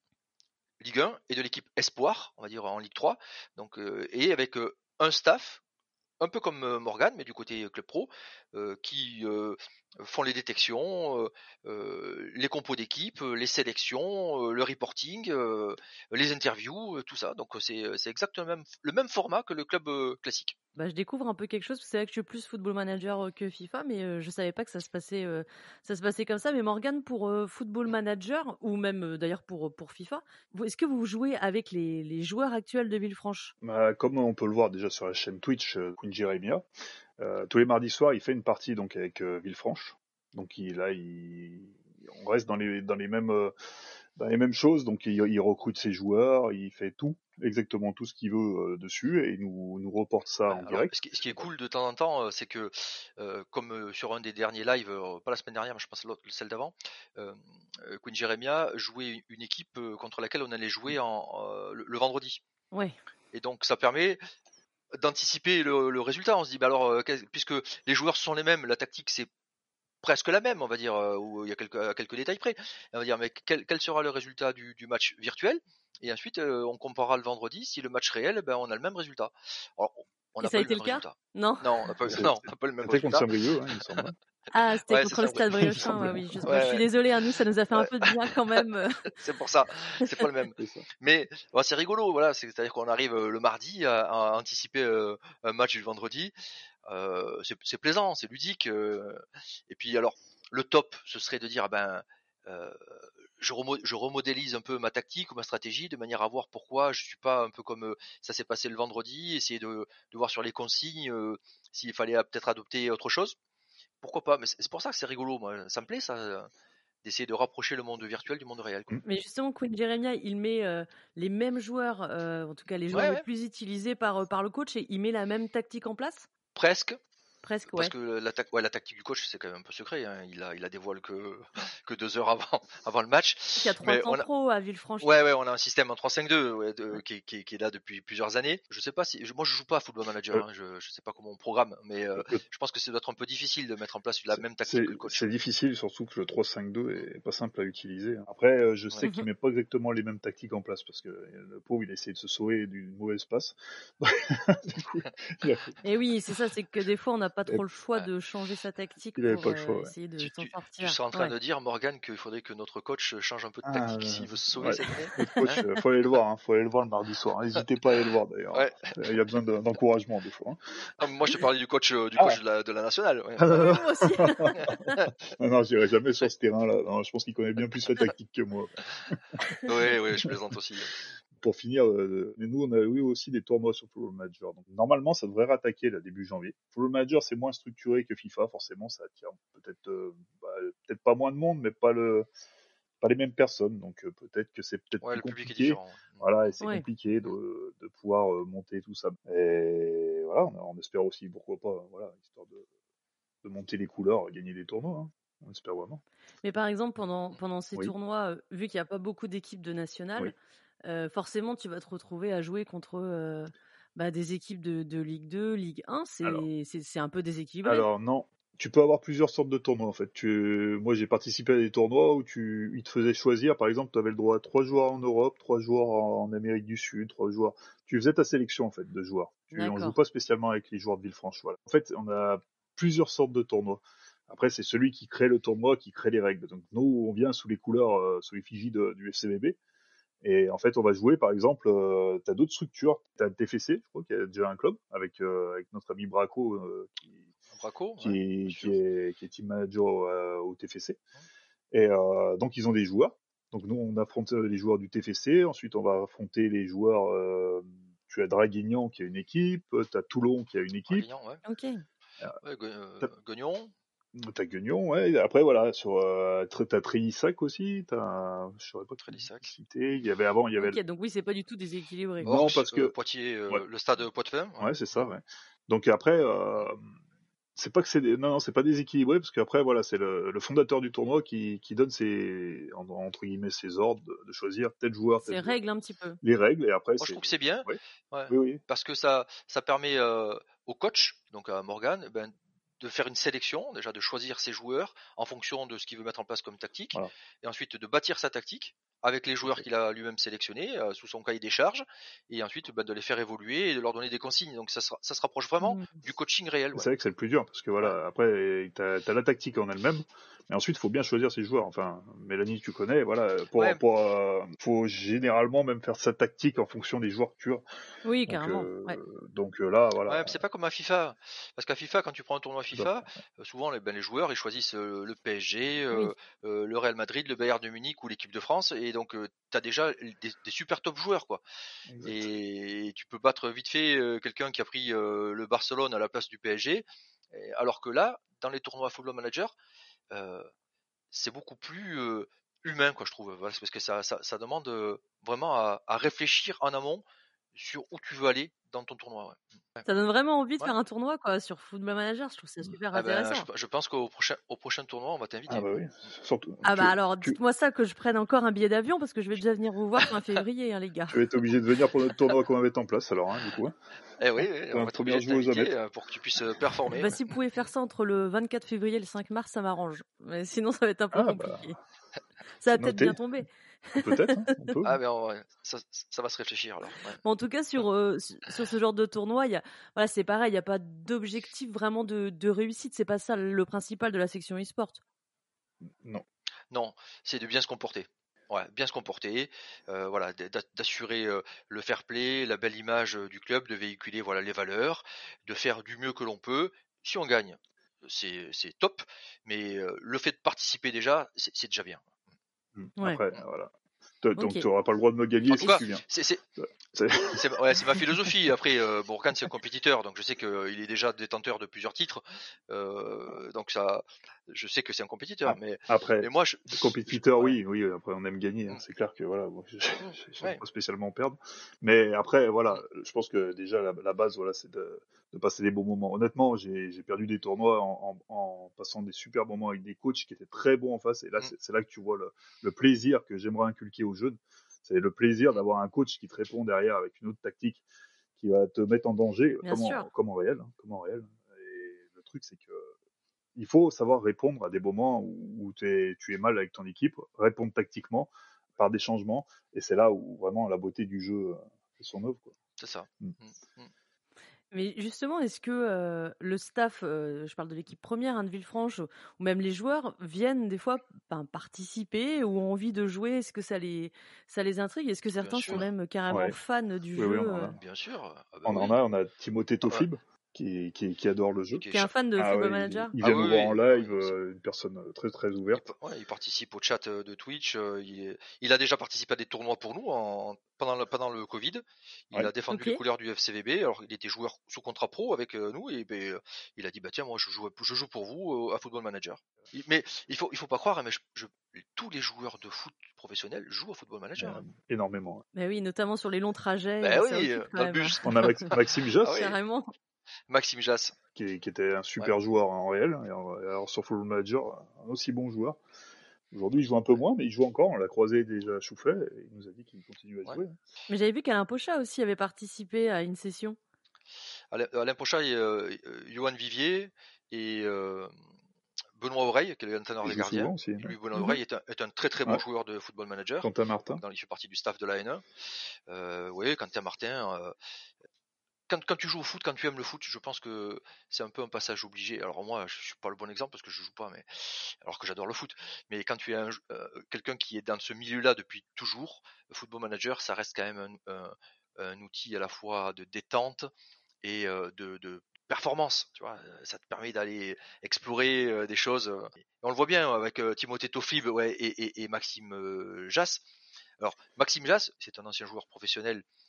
Ligue 1 et de l'équipe Espoir, on va dire en Ligue 3. Donc, euh, et avec euh, un staff, un peu comme euh, Morgan, mais du côté club pro, qui font les détections, les compos d'équipe, les sélections, le reporting, les interviews, tout ça. Donc c'est exactement le même format que le club classique. Bah, je découvre un peu quelque chose. C'est vrai que je suis plus football manager que FIFA, mais je savais pas que ça se passait, ça se passait comme ça. Mais Morgan, pour football manager ou même d'ailleurs pour pour FIFA, est-ce que vous jouez avec les, les joueurs actuels de Villefranche? Bah, Comme on peut le voir déjà sur la chaîne Twitch Queen Jeremia, tous les mardis soirs, il fait une partie donc avec Villefranche. Donc il, là, il, on reste dans les dans les mêmes dans les mêmes choses. Donc il, il recrute ses joueurs, il fait tout exactement tout ce qu'il veut euh, dessus et nous, nous reporte ça en direct. Ce qui, est cool de temps en temps, euh, c'est que euh, comme sur un des derniers lives, pas la semaine dernière, mais je pense celle d'avant, Queen Jeremia jouait une équipe contre laquelle on allait jouer en, le, vendredi. Ouais. Et donc ça permet d'anticiper le, résultat. On se dit, bah alors, puisque les joueurs sont les mêmes, la tactique c'est presque la même, on va dire, où il y a quelques, détails près. On va dire, mais quel, sera le résultat du, match virtuel? Et ensuite, on comparera le vendredi. Si le match réel, ben, on a le même résultat. On n'a pas le même le résultat. Non. Non, on n'a pas, non, pas le même résultat. C'était contre Saint-Brieuc, hein, il me semble. Ah, c'était contre le Stade Briochin, oui. Je, je suis désolé, à hein, nous, ça nous a fait un peu de bien quand même. c'est pour ça, c'est pas le même. Mais c'est rigolo, voilà. C'est-à-dire qu'on arrive le mardi à, à anticiper un match du vendredi. Euh, c'est plaisant, c'est ludique. et puis alors, le top, ce serait de dire, ah je, remodélise un peu ma tactique ou ma stratégie de manière à voir pourquoi je suis pas un peu comme euh, ça s'est passé le vendredi, essayer de, voir sur les consignes euh, s'il fallait peut-être adopter autre chose. Pourquoi pas Mais c'est pour ça que c'est rigolo, moi. Ça me plaît, ça, d'essayer de rapprocher le monde virtuel du monde réel. Mais justement, Queen Jeremia, il met euh, les mêmes joueurs, en tout cas les joueurs les plus utilisés par, par le coach, et il met la même tactique en place? Presque. Presque, Parce que la, ouais, la tactique du coach, c'est quand même un peu secret. hein. Il, a, il a dévoile que, que deux heures avant, avant le match. Il y a trois Mais temps on a- pro à Villefranche. Ouais, ouais, on a un système en 3-5-2 ouais, de- qui, qui- qui est là depuis plusieurs années. Je sais pas si. je- Moi, je joue pas à Football Manager. Ouais. hein, je, je sais pas comment on programme, mais euh, Le- je pense que ça doit être un peu difficile de mettre en place la même tactique C'est que le coach. c'est difficile, surtout que le 3-5-2 est pas simple à utiliser. Après, euh, je sais Ouais. qu'il met pas exactement les mêmes tactiques en place parce que le pauvre, il a essayé de se sauver d'une mauvaise passe. du coup, a Et oui, c'est ça, c'est que des fois on n'a pas trop le choix de changer sa tactique Il avait pour pas le euh, choix, ouais. essayer de Tu, s'en serais en train Ouais. de dire, Morgan, qu'il faudrait que notre coach change un peu de Ah, tactique euh, s'il veut se sauver ouais. cette année. Notre coach, euh, faut aller le voir, hein, faut aller le voir le mardi soir. N'hésitez pas à aller le voir d'ailleurs. Ouais. Il y a besoin de- d'encouragement des fois. hein. Ah, moi, je te parlais du coach, euh, du Ah. coach de, la, de la nationale. moi aussi. non, non, j'irai jamais sur ce terrain-là. Je pense qu'il connaît bien plus la tactique que moi. Oui, oui, je plaisante aussi. Pour finir, euh, mais nous, on a eu aussi des tournois sur Football Manager. Donc, normalement, ça devrait rattaquer là, début janvier. Football Manager, c'est moins structuré que FIFA, forcément, ça attire peut-être euh, bah, peut-être pas moins de monde, mais pas le pas les mêmes personnes. Donc, euh, peut-être que c'est peut-être Ouais, plus compliqué. différent. Voilà, et c'est Ouais. compliqué de, de pouvoir euh, monter tout ça. Et voilà, on, on espère aussi, pourquoi pas, voilà, histoire de, de monter les couleurs, gagner des tournois. hein. On espère vraiment. Mais par exemple, pendant, pendant ces Oui. tournois, vu qu'il n'y a pas beaucoup d'équipes de nationales, Oui. Forcément, tu vas te retrouver à jouer contre bah, des équipes de, de Ligue 2, Ligue 1. Alors- C'est un peu déséquilibré. Alors non, tu peux avoir plusieurs sortes de tournois en fait. Tu... Moi j'ai participé à des tournois où tu... ils te faisaient choisir, par exemple, tu avais le droit à trois joueurs en Europe, trois joueurs en Amérique du Sud, trois joueurs. Tu faisais ta sélection en fait de joueurs. Tu... On joue pas spécialement avec les joueurs de Villefranche. En fait, on a plusieurs sortes de tournois. Après, c'est celui qui crée le tournoi qui crée les règles. Donc nous, on vient sous les couleurs, euh, sous les figies de- du FCBB. Et en fait, on va jouer, par exemple, euh, tu as d'autres structures. Tu as le TFC, je crois qu'il y a déjà un club, avec, euh, avec notre ami Braco, euh, qui, Braco, qui, ouais, est, qui, est, qui est team manager euh, au TFC. Et euh, donc, ils ont des joueurs. Donc, nous, on affronte euh, les joueurs du TFC. Ensuite, on va affronter les joueurs. Euh, tu as Draguignan qui a une équipe. Tu as Toulon qui a une équipe. Draguignan, ouais. Ok. Ouais, Gue- euh, T'as- Guignon. Ouais. Après, voilà, sur, euh, tu as Trélissac aussi. T'as, je saurais pas Trélissac. Il y avait avant, il y avait. Donc oui, c'est pas du tout déséquilibré. Non, parce que- euh, Poitiers, euh, Ouais. le stade Poitvin. Ouais, c'est ça, ouais. Donc après, euh, c'est pas que c'est non, non, c'est pas déséquilibré parce qu'après voilà, c'est le, le fondateur du tournoi qui, qui donne ses en- entre guillemets ses ordres de, de choisir tel joueur, tel C'est joueur. règle un petit peu. les règles et après Moi, je trouve que c'est bien. Oui. Ouais. oui oui parce que ça, ça permet euh, au coach, donc à Morgan, ben, de faire une sélection, déjà de choisir ses joueurs en fonction de ce qu'il veut mettre en place comme tactique, Voilà. et ensuite de bâtir sa tactique avec les joueurs qu'il a lui-même sélectionnés euh, sous son cahier des charges, et ensuite ben, de les faire évoluer et de leur donner des consignes. Donc ça, sera- ça se rapproche vraiment Mm. du coaching réel. ouais. c'est vrai que c'est le plus dur parce que voilà après t'as as la tactique en elle-même mais ensuite il faut bien choisir ses joueurs enfin Mélanie tu connais voilà pour, Ouais. pour euh, faut généralement même faire sa tactique en fonction des joueurs que tu as Oui, donc, carrément. euh, ouais. donc euh, là voilà Ouais, c'est pas comme à FIFA. Parce qu'à FIFA, quand tu prends un tournoi FIFA, euh, souvent les, ben, les joueurs ils choisissent le PSG, Oui. le Real Madrid, le Bayern de Munich ou l'équipe de France, et donc tu as déjà des, des super top joueurs quoi. Exact. Et tu peux battre vite fait euh, quelqu'un qui a pris euh, le Barcelone à la place du PSG, et- alors que là, dans les tournois Football Manager, euh, c'est beaucoup plus euh, humain quoi je trouve. Voilà, parce que ça, demande euh, vraiment à réfléchir en amont sur où tu veux aller dans ton tournoi. ouais. Ça donne vraiment envie de Ouais. faire un tournoi quoi sur Football Manager. Je trouve ça super Ah ben, intéressant. je, je pense qu'au prochain, au prochain tournoi, on va t'inviter. ah bah oui surtout Ah tu- bah alors, tu- dites-moi ça que je prenne encore un billet d'avion parce que je vais déjà venir vous voir fin février, hein, les gars. tu vas être obligé de venir pour notre tournoi qu'on va mettre en place alors hein, du coup hein. Eh oui, on va premier obligé de pour que tu puisses euh, performer. Bah, si vous pouvez faire ça entre le 24 février et le 5 mars, ça m'arrange. Mais sinon, ça va être un peu Ah, bah, compliqué. ça va peut-être bien tomber. Peut-être hein, peut. Ah ben on- ouais, ça, ça va se réfléchir alors. ouais. Mais en tout cas, sur, euh, sur ce genre de tournoi, il y a, voilà, c'est pareil, il n'y a pas d'objectif vraiment de, de réussite. C'est pas ça le principal de la section e-sport. non Non, c'est de bien se comporter. Ouais, bien se comporter, euh, voilà, d'assurer euh, le fair play, la belle image euh, du club, de véhiculer voilà les valeurs, de faire du mieux que l'on peut. Si on gagne, c'est c'est top, mais euh, le fait de participer déjà, c'est déjà bien. Mm. Ouais. Après, voilà. Donc tu n'auras pas le droit de me gagner En si cas, tu viens. C'est c'est- C'est- c'est ouais, c'est ma philosophie. Après, euh, Bourkan c'est un compétiteur, donc je sais qu'il est déjà détenteur de plusieurs titres, Euh, donc ça je sais que c'est un compétiteur, Ah, mais, Après, mais moi, je, compétiteur, oui, oui. Après, on aime gagner. hein, Mm. C'est clair que voilà, moi, je- j'aime ouais. pas spécialement perdre. Mais après, voilà, je pense que déjà la, la base, voilà, c'est de, de passer des bons moments. Honnêtement, j'ai perdu des tournois en, en, en passant des super moments avec des coachs qui étaient très bons en face. Et là, Mm. c'est là que tu vois le, le plaisir que j'aimerais inculquer aux jeunes. C'est le plaisir d'avoir un coach qui te répond derrière avec une autre tactique qui va te mettre en danger, en, comme en réel, hein, comme en réel. Et le truc, c'est que il faut savoir répondre à des moments où, tu es mal avec ton équipe, répondre tactiquement par des changements, et c'est là où vraiment la beauté du jeu euh, fait son œuvre. C'est ça. Mm. Mm, mm. Mais justement, est-ce que euh, le staff, euh, je parle de l'équipe première hein, de Villefranche, ou même les joueurs viennent des fois ben, participer ou ont envie de jouer? Est-ce que ça les, ça les intrigue? Est-ce que certains sont même carrément Ouais. fans du Oui, jeu oui, on en a. euh, Bien sûr. Ah bah On en a, on a Timothée Tofib qui, qui, qui adore le jeu. Qui est Qui est un fan de Ah Football ouais, Manager il, il Ah vient oui, nous voir en live, euh, une personne euh, très très ouverte. ouais, il participe au chat euh, de Twitch. euh, il, est- il a déjà participé à des tournois pour nous en, pendant, le, pendant le Covid. Il Ouais. a défendu Ok. les couleurs du FCVB. Alors, il était joueur sous contrat pro avec euh, nous et ben, il a dit bah tiens moi je joue, je joue pour vous euh, à Football Manager. Il- mais il faut il faut pas croire, hein, mais je, je- tous les joueurs de foot professionnels jouent à Football Manager. Hein. énormément. Bah oui, notamment sur les longs trajets, Ben ça oui, occupe quand dans le même. hein. bus. On a Max- Maxime Joss, Ah oui. Carrément. Maxime Jass. qui, qui était un super joueur en réel, et en- alors sur Football Manager, un aussi bon joueur. Aujourd'hui, il joue un peu moins, mais il joue encore. On l'a croisé déjà à Choufflet, et il nous a dit qu'il continue à Ouais. jouer. Mais j'avais vu qu'Alain Pocha aussi avait participé à une session. Alain, Pocha et euh, euh, Johan Vivier et euh, Benoît Oreille, qui est l'entraîneur des gardiens. aussi. hein. Lui, Benoît Mhm. Oreille est un, est un très très bon Ouais. joueur de football manager. Quentin Martin. Dans, il fait partie du staff de la N1. Euh, oui, Quentin Martin. Euh, quand, tu joues au foot, quand tu aimes le foot, je pense que c'est un peu un passage obligé. Alors moi, je suis pas le bon exemple parce que je joue pas, mais alors que j'adore le foot. Mais quand tu es euh, quelqu'un qui est dans ce milieu-là depuis toujours, le football manager, ça reste quand même un, outil à la fois de détente et euh, de, performance. Tu vois, ça te permet d'aller explorer euh, des choses. euh. On le voit bien avec euh, Timothée Tofib et, Maxime euh, Jass. Alors Maxime Jass, c'est un ancien joueur professionnel euh,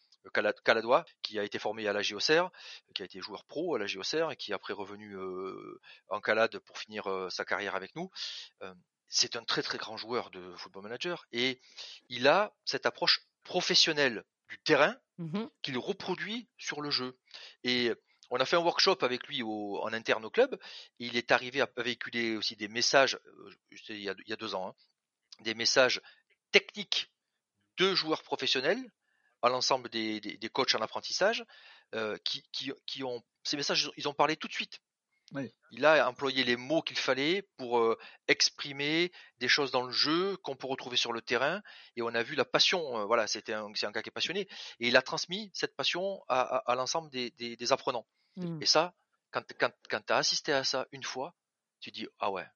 caladois qui a été formé à la JOCR, qui a été joueur pro à la JOCR et qui est après revenu euh, en calade pour finir euh, sa carrière avec nous. Euh, c'est un très très grand joueur de football manager et il a cette approche professionnelle du terrain Mhm. qu'il reproduit sur le jeu. Et on a fait un workshop avec lui au- en interne au club. Et il est arrivé à véhiculer aussi des messages, euh, c'était il y a, il y a deux ans, hein, des messages techniques de joueurs professionnels à l'ensemble des, des- des coachs en apprentissage, euh, qui, qui- qui ont ces messages, ils ont parlé tout de suite. Oui. Il a employé les mots qu'il fallait pour euh, exprimer des choses dans le jeu qu'on peut retrouver sur le terrain. Et on a vu la passion. euh, voilà, c'était un, c'est un gars qui est passionné. Et il a transmis cette passion à, à- à l'ensemble des, des- des apprenants. Mhm. Et ça, quand, quand, quand tu as assisté à ça une fois, tu dis ah ouais,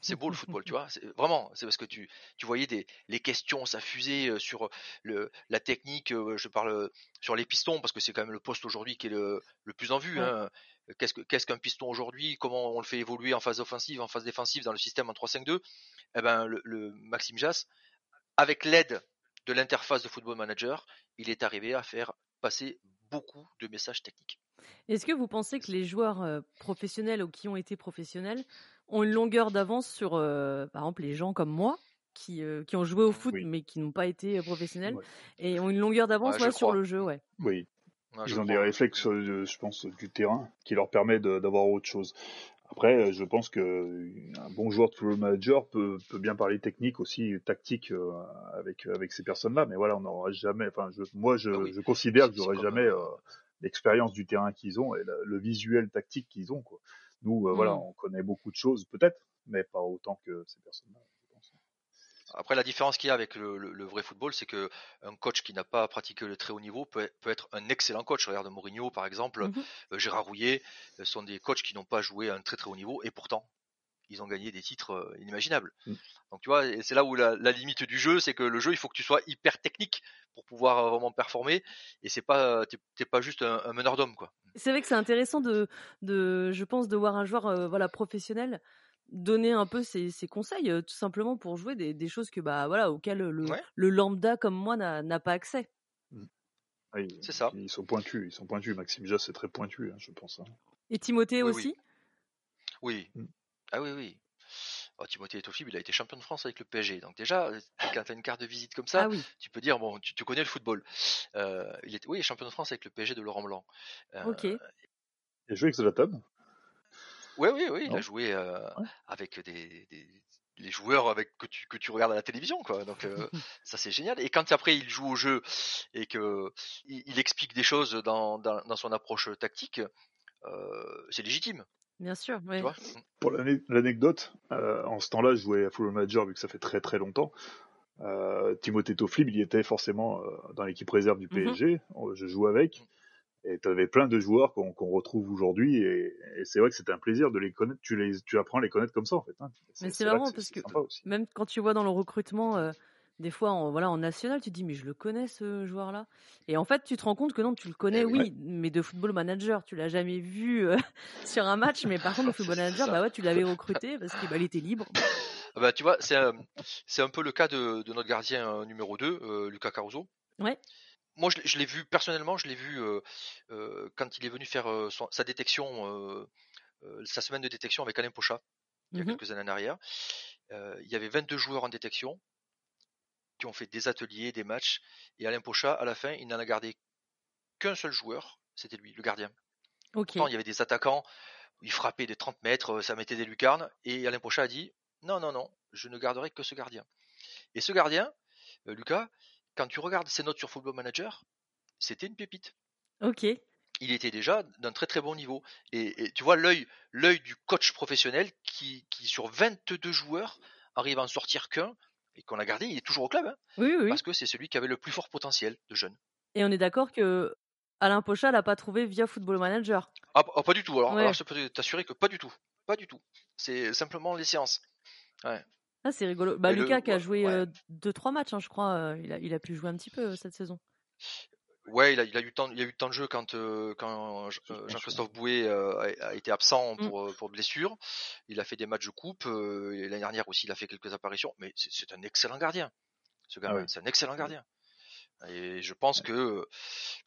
c'est beau le football, tu vois. Vraiment, c'est parce que tu, tu voyais des, les questions s'affuser euh, sur le, la technique. euh, Je parle euh, sur les pistons parce que c'est quand même le poste aujourd'hui qui est le, le plus en vue. Ouais. hein. Qu'est-ce, que, qu'est-ce qu'un piston aujourd'hui Comment on le fait évoluer en phase offensive, en phase défensive dans le système en 3-5-2 Eh ben, le, le Maxime Jass, avec l'aide de l'interface de Football Manager, il est arrivé à faire passer beaucoup de messages techniques. Est-ce que vous pensez que les joueurs professionnels ou qui ont été professionnels ont une longueur d'avance sur, euh, par exemple, les gens comme moi qui, euh, qui ont joué au foot Oui. mais qui n'ont pas été euh, professionnels Ouais. et ont une longueur d'avance Ouais, ouais, sur le jeu, ouais. Oui, je ils ont crois. des réflexes, euh, je pense, du terrain qui leur permet d'avoir autre chose. Après, je pense que un bon joueur de football manager peut, peut bien parler technique aussi, tactique euh, avec avec ces personnes-là. Mais voilà, on n'aura jamais. Enfin, je, moi, je, Ah oui. je considère que j'aurai jamais euh, l'expérience du terrain qu'ils ont et la- le visuel tactique qu'ils ont. Quoi. Nous, euh, voilà, Mm. on connaît beaucoup de choses peut-être, mais pas autant que ces personnes-là. Après, la différence qu'il y a avec le, le- le vrai football, c'est que un coach qui n'a pas pratiqué le très haut niveau peut, peut être un excellent coach. Regarde Mourinho, par exemple, Mhm. euh, Gérard Rouillet, euh, sont des coachs qui n'ont pas joué à un très très haut niveau et pourtant, ils ont gagné des titres euh, inimaginables. Mm. Donc tu vois, c'est là où la, la limite du jeu, c'est que le jeu, il faut que tu sois hyper technique pour pouvoir vraiment performer. Et c'est pas, t'es pas juste un, un meneur d'homme, quoi. C'est vrai que c'est intéressant de, de, je pense, de voir un joueur euh, voilà, professionnel donner un peu ses, ses conseils, euh, tout simplement pour jouer des, des choses que, bah, voilà, auxquelles le, Ouais. le lambda comme moi n'a pas accès. Ah, ils, C'est ça. Ils sont pointus, ils sont pointus. Maxime Jass, c'est très pointu, hein, je pense. hein. Et Timothée Oui, aussi? Oui. Mm. Ah oui, oui. Oh, Timothée Etofib, il a été champion de France avec le PSG. Donc déjà, quand tu as une carte de visite comme ça, Ah oui. tu peux dire, bon, tu, tu connais le football. Euh, il est, oui, champion de France avec le PSG de Laurent Blanc. Euh, Ok. Il a joué avec Zlatan. Oui, oui, oui, il Non. a joué euh, Ouais. avec des, des- les joueurs avec que tu que tu regardes à la télévision, quoi. Donc euh, ça c'est génial. Et quand après il joue au jeu et que il, il explique des choses dans, dans, dans son approche tactique, euh, c'est légitime, Bien sûr. tu ouais. vois? Pour l'ane- l'anecdote, euh, en ce temps-là, je jouais à Football Manager vu que ça fait très très longtemps. Euh, Timothée Toflib, il était forcément euh, dans l'équipe réserve du Mhm. PSG. Je jouais avec. Et tu avais plein de joueurs qu'on retrouve aujourd'hui. Et, et c'est vrai que c'était un plaisir de les connaître. Tu, les, tu apprends à les connaître comme ça, en fait. hein. Mais c'est marrant que parce que même quand tu vois dans le recrutement, euh, des fois en, voilà, en national, tu te dis mais je le connais ce joueur-là. Et en fait, tu te rends compte que non, tu le connais, Eh oui. mais de football manager, tu l'as jamais vu euh, sur un match, mais par contre, le football C'est manager, bah ouais, tu l'avais recruté parce qu'il bah, était libre. Ah bah, tu vois, c'est un, c'est un peu le cas de, de notre gardien euh, numéro 2, euh, Lucas Caruso. Ouais. Moi, je, l'ai- je l'ai vu personnellement, je l'ai vu euh, euh, quand il est venu faire euh, son- sa détection, euh, euh, sa semaine de détection avec Alain Pochat, il y a Mhm. quelques années en arrière. Euh, il y avait 22 joueurs en détection qui ont fait des ateliers, des matchs, et Alain Pochat, à la fin, il n'en a gardé qu'un seul joueur, c'était lui, le gardien. Pourtant, il y avait des attaquants, ils frappaient des 30 mètres, euh, ça mettait des lucarnes, et Alain Pochat a dit non, non, non, je ne garderai que ce gardien. Et ce gardien, euh, Lucas, quand tu regardes ses notes sur Football Manager, c'était une pépite. Ok. Il était déjà d'un très très bon niveau. Et, et tu vois l'œil, l'œil du coach professionnel qui, qui sur 22 joueurs arrive à en sortir qu'un et qu'on a gardé, il est toujours au club, hein, Oui, oui, oui. parce que c'est celui qui avait le plus fort potentiel de jeune. Et on est d'accord que Alain Pochat l'a pas trouvé via Football Manager. Ah, ah, pas du tout. Alors, Ouais. alors je peux t'assurer que pas du tout, pas du tout. C'est simplement les séances. Ah, c'est rigolo. Bah, Et le- Lucas qui a ouais, joué ouais. euh, deux trois matchs, hein, je crois, euh, il, a, il a pu jouer un petit peu euh, cette saison. Ouais, il a, il a eu tant, il a eu tant de jeux quand, euh, quand euh, Jean-Christophe Bouet euh, a, a été absent Mm. pour, euh, pour blessure. Il a fait des matchs de coupe. euh, et L'année dernière aussi, il a fait quelques apparitions. Mais c'est un excellent gardien. Ce gars, Ah ouais. c'est un excellent gardien. Et je pense que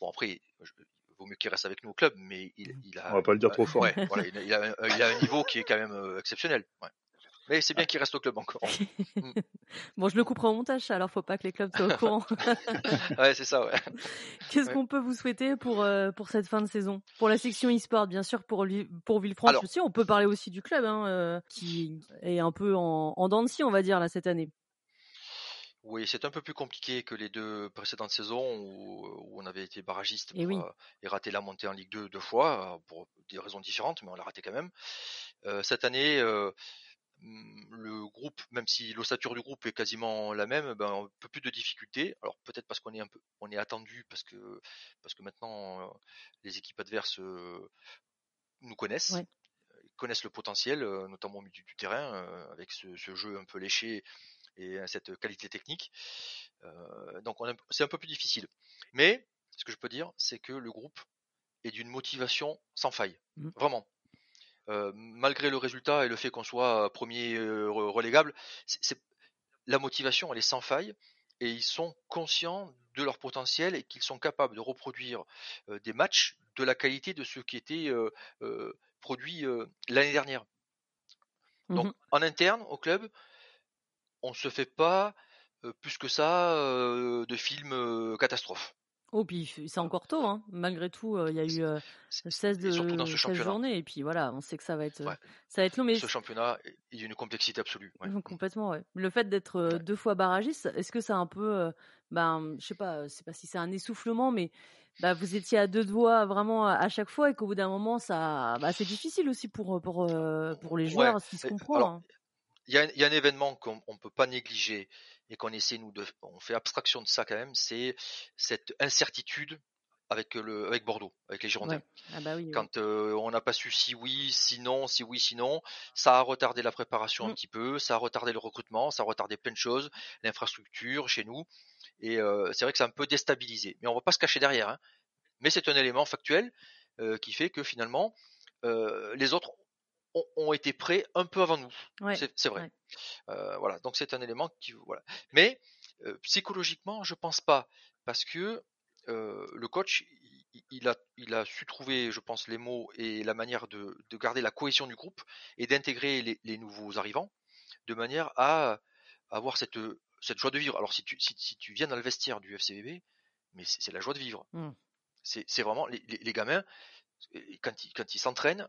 bon après, je- il vaut mieux qu'il reste avec nous au club, mais il, il a. On va pas le dire trop fort. Ouais, voilà, il, a, il a un- il a un niveau qui est quand même euh, exceptionnel. Ouais. Mais c'est bien qu'il reste au club encore. Bon, je le couperai au montage, alors faut pas que les clubs soient au courant. Ouais, c'est ça. Ouais. Qu'est-ce Ouais. qu'on peut vous souhaiter pour, euh, pour cette fin de saison? Pour la section e-sport, bien sûr, pour, pour Villefranche Alors- aussi. On peut parler aussi du club, hein, euh, qui est un peu en, en dents de scie, on va dire, là, cette année. Oui, c'est un peu plus compliqué que les deux précédentes saisons où, où on avait été barragiste Eh oui. euh, et raté la montée en Ligue 2 deux fois, pour des raisons différentes, mais on l'a raté quand même. Euh, cette année, euh, le groupe, même si l'ossature du groupe est quasiment la même, ben, un peu plus de difficultés. Alors peut-être parce qu'on est un peu, on est attendu parce que parce que maintenant euh, les équipes adverses euh, nous connaissent, Ouais. ils connaissent le potentiel, euh, notamment au milieu du terrain, euh, avec ce, ce jeu un peu léché et euh, cette qualité technique. Euh, donc c'est un peu plus difficile. Mais ce que je peux dire, c'est que le groupe est d'une motivation sans faille, Mhm. vraiment. Euh, malgré le résultat et le fait qu'on soit premier euh, re- relégable, c'est- la motivation elle est sans faille et ils sont conscients de leur potentiel et qu'ils sont capables de reproduire euh, des matchs de la qualité de ceux qui étaient euh, euh, produits euh, l'année dernière. Donc Mhm. en interne au club, on se fait pas euh, plus que ça euh, de films euh, catastrophes. Oh, puis c'est encore tôt, hein. malgré tout, euh, il y a eu euh, C'est- 16, et surtout dans de, ce 16 championnat. journées, et puis voilà, on sait que ça va être, euh, Ouais. ça va être long, mais Ce championnat est est d'une complexité absolue. ouais. Mhm, Complètement, ouais. Le fait d'être euh, Ouais. deux fois barragiste, est-ce que c'est un peu, euh, ben, je sais pas, sais pas si c'est un essoufflement, mais bah, vous étiez à deux doigts vraiment à, chaque fois et qu'au bout d'un moment, ça, bah, c'est difficile aussi pour pour pour les joueurs, ce qui se comprend. hein. Il y, a, il y a un événement qu'on ne peut pas négliger et qu'on essaie nous de, on fait abstraction de ça quand même, c'est cette incertitude avec le, avec Bordeaux, avec les Girondins. Ouais. Ah bah oui. oui. Quand euh, on n'a pas su si oui, si non, si oui, si non, ça a retardé la préparation Mm. un petit peu, ça a retardé le recrutement, ça a retardé plein de choses, l'infrastructure chez nous, et euh, c'est vrai que ça a un peu déstabilisé. Mais on va pas se cacher derrière. hein. Mais c'est un élément factuel euh, qui fait que finalement, les autres ont, ont été prêts un peu avant nous. Ouais. C'est vrai. ouais. Euh, voilà, donc c'est un élément qui voilà. Mais euh, psychologiquement, je pense pas parce que euh, le coach, il, il a, il a su trouver, je pense, les mots et la manière de, de garder la cohésion du groupe et d'intégrer les, les nouveaux arrivants. de manière à avoir cette, cette joie de vivre. Alors si tu, si, tu viens dans le vestiaire du FCBB, mais c'est la joie de vivre. Mmh. C'est vraiment les, les, gamins, quand ils quand ils s'entraînent,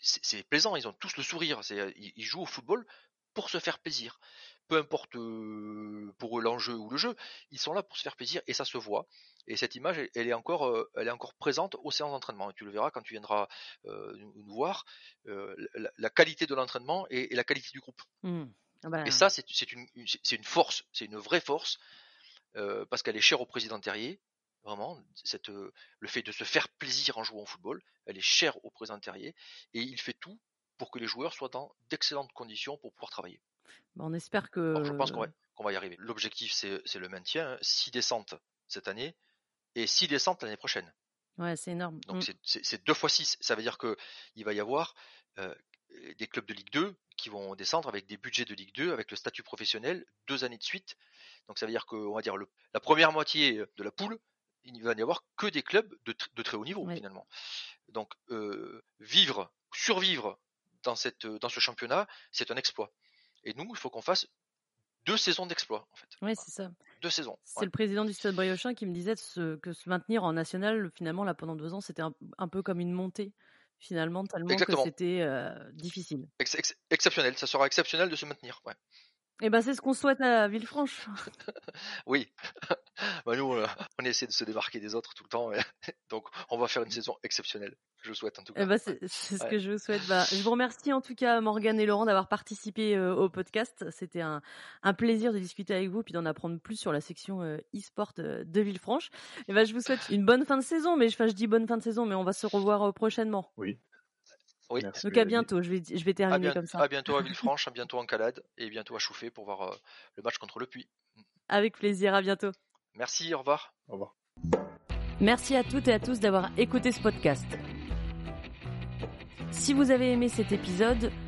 c'est plaisant, ils ont tous le sourire, ils, ils jouent au football pour se faire plaisir. Peu importe pour eux l'enjeu ou le jeu, ils sont là pour se faire plaisir et ça se voit. Et cette image, elle, est encore, elle est encore présente aux séances d'entraînement. Tu le verras quand tu viendras nous, voir, la, qualité de l'entraînement et, la qualité du groupe. Mmh. Ah bah et ça, c'est une, une force, c'est une vraie force parce qu'elle est chère au président Terrier. Vraiment, cette, le fait de se faire plaisir en jouant au football, elle est chère au président Terrier et il fait tout pour que les joueurs soient dans d'excellentes conditions pour pouvoir travailler. On espère que. je pense qu'on va, y arriver. L'objectif, c'est le maintien. 6 hein. descentes cette année et 6 descentes l'année prochaine. Ouais, c'est énorme. Donc mmh. c'est 2 fois 6. Ça veut dire qu'il va y avoir euh, des clubs de Ligue 2 qui vont descendre avec des budgets de Ligue 2, avec le statut professionnel, deux années de suite. Donc ça veut dire que, on va dire, le, la première moitié de la poule, il va n'y avoir que des clubs de, de très haut niveau finalement. Donc euh, vivre, survivre dans, cette, dans ce championnat, c'est un exploit. Et nous, il faut qu'on fasse deux saisons d'exploit, en fait. Oui, c'est ça. Deux saisons. C'est le président du Stade Briochin qui me disait que se maintenir en national, finalement, là, pendant deux ans, c'était un, peu comme une montée, finalement, tellement que c'était euh, difficile. exceptionnel, ça sera exceptionnel de se maintenir, ouais. Eh ben, c'est ce qu'on souhaite à Villefranche. oui. bah, nous, on essaie de se démarquer des autres tout le temps. Donc, on va faire une saison exceptionnelle. Je souhaite en tout eh cas. Ben, c'est ce que je vous souhaite. Bah, je vous remercie en tout cas, Morgane et Laurent, d'avoir participé euh, au podcast. C'était un, un, plaisir de discuter avec vous puis d'en apprendre plus sur la section euh, e-sport euh, de Villefranche. Et eh ben, je vous souhaite une bonne fin de saison. Mais je dis bonne fin de saison, mais on va se revoir prochainement. Oui. Oui. Donc à bientôt, je vais, je vais terminer comme ça. À bientôt à Villefranche, à bientôt en Calade et bientôt à Chouffé pour voir euh, le match contre le Puy. Avec plaisir, à bientôt. Merci, au revoir. Au revoir. Merci à toutes et à tous d'avoir écouté ce podcast. Si vous avez aimé cet épisode,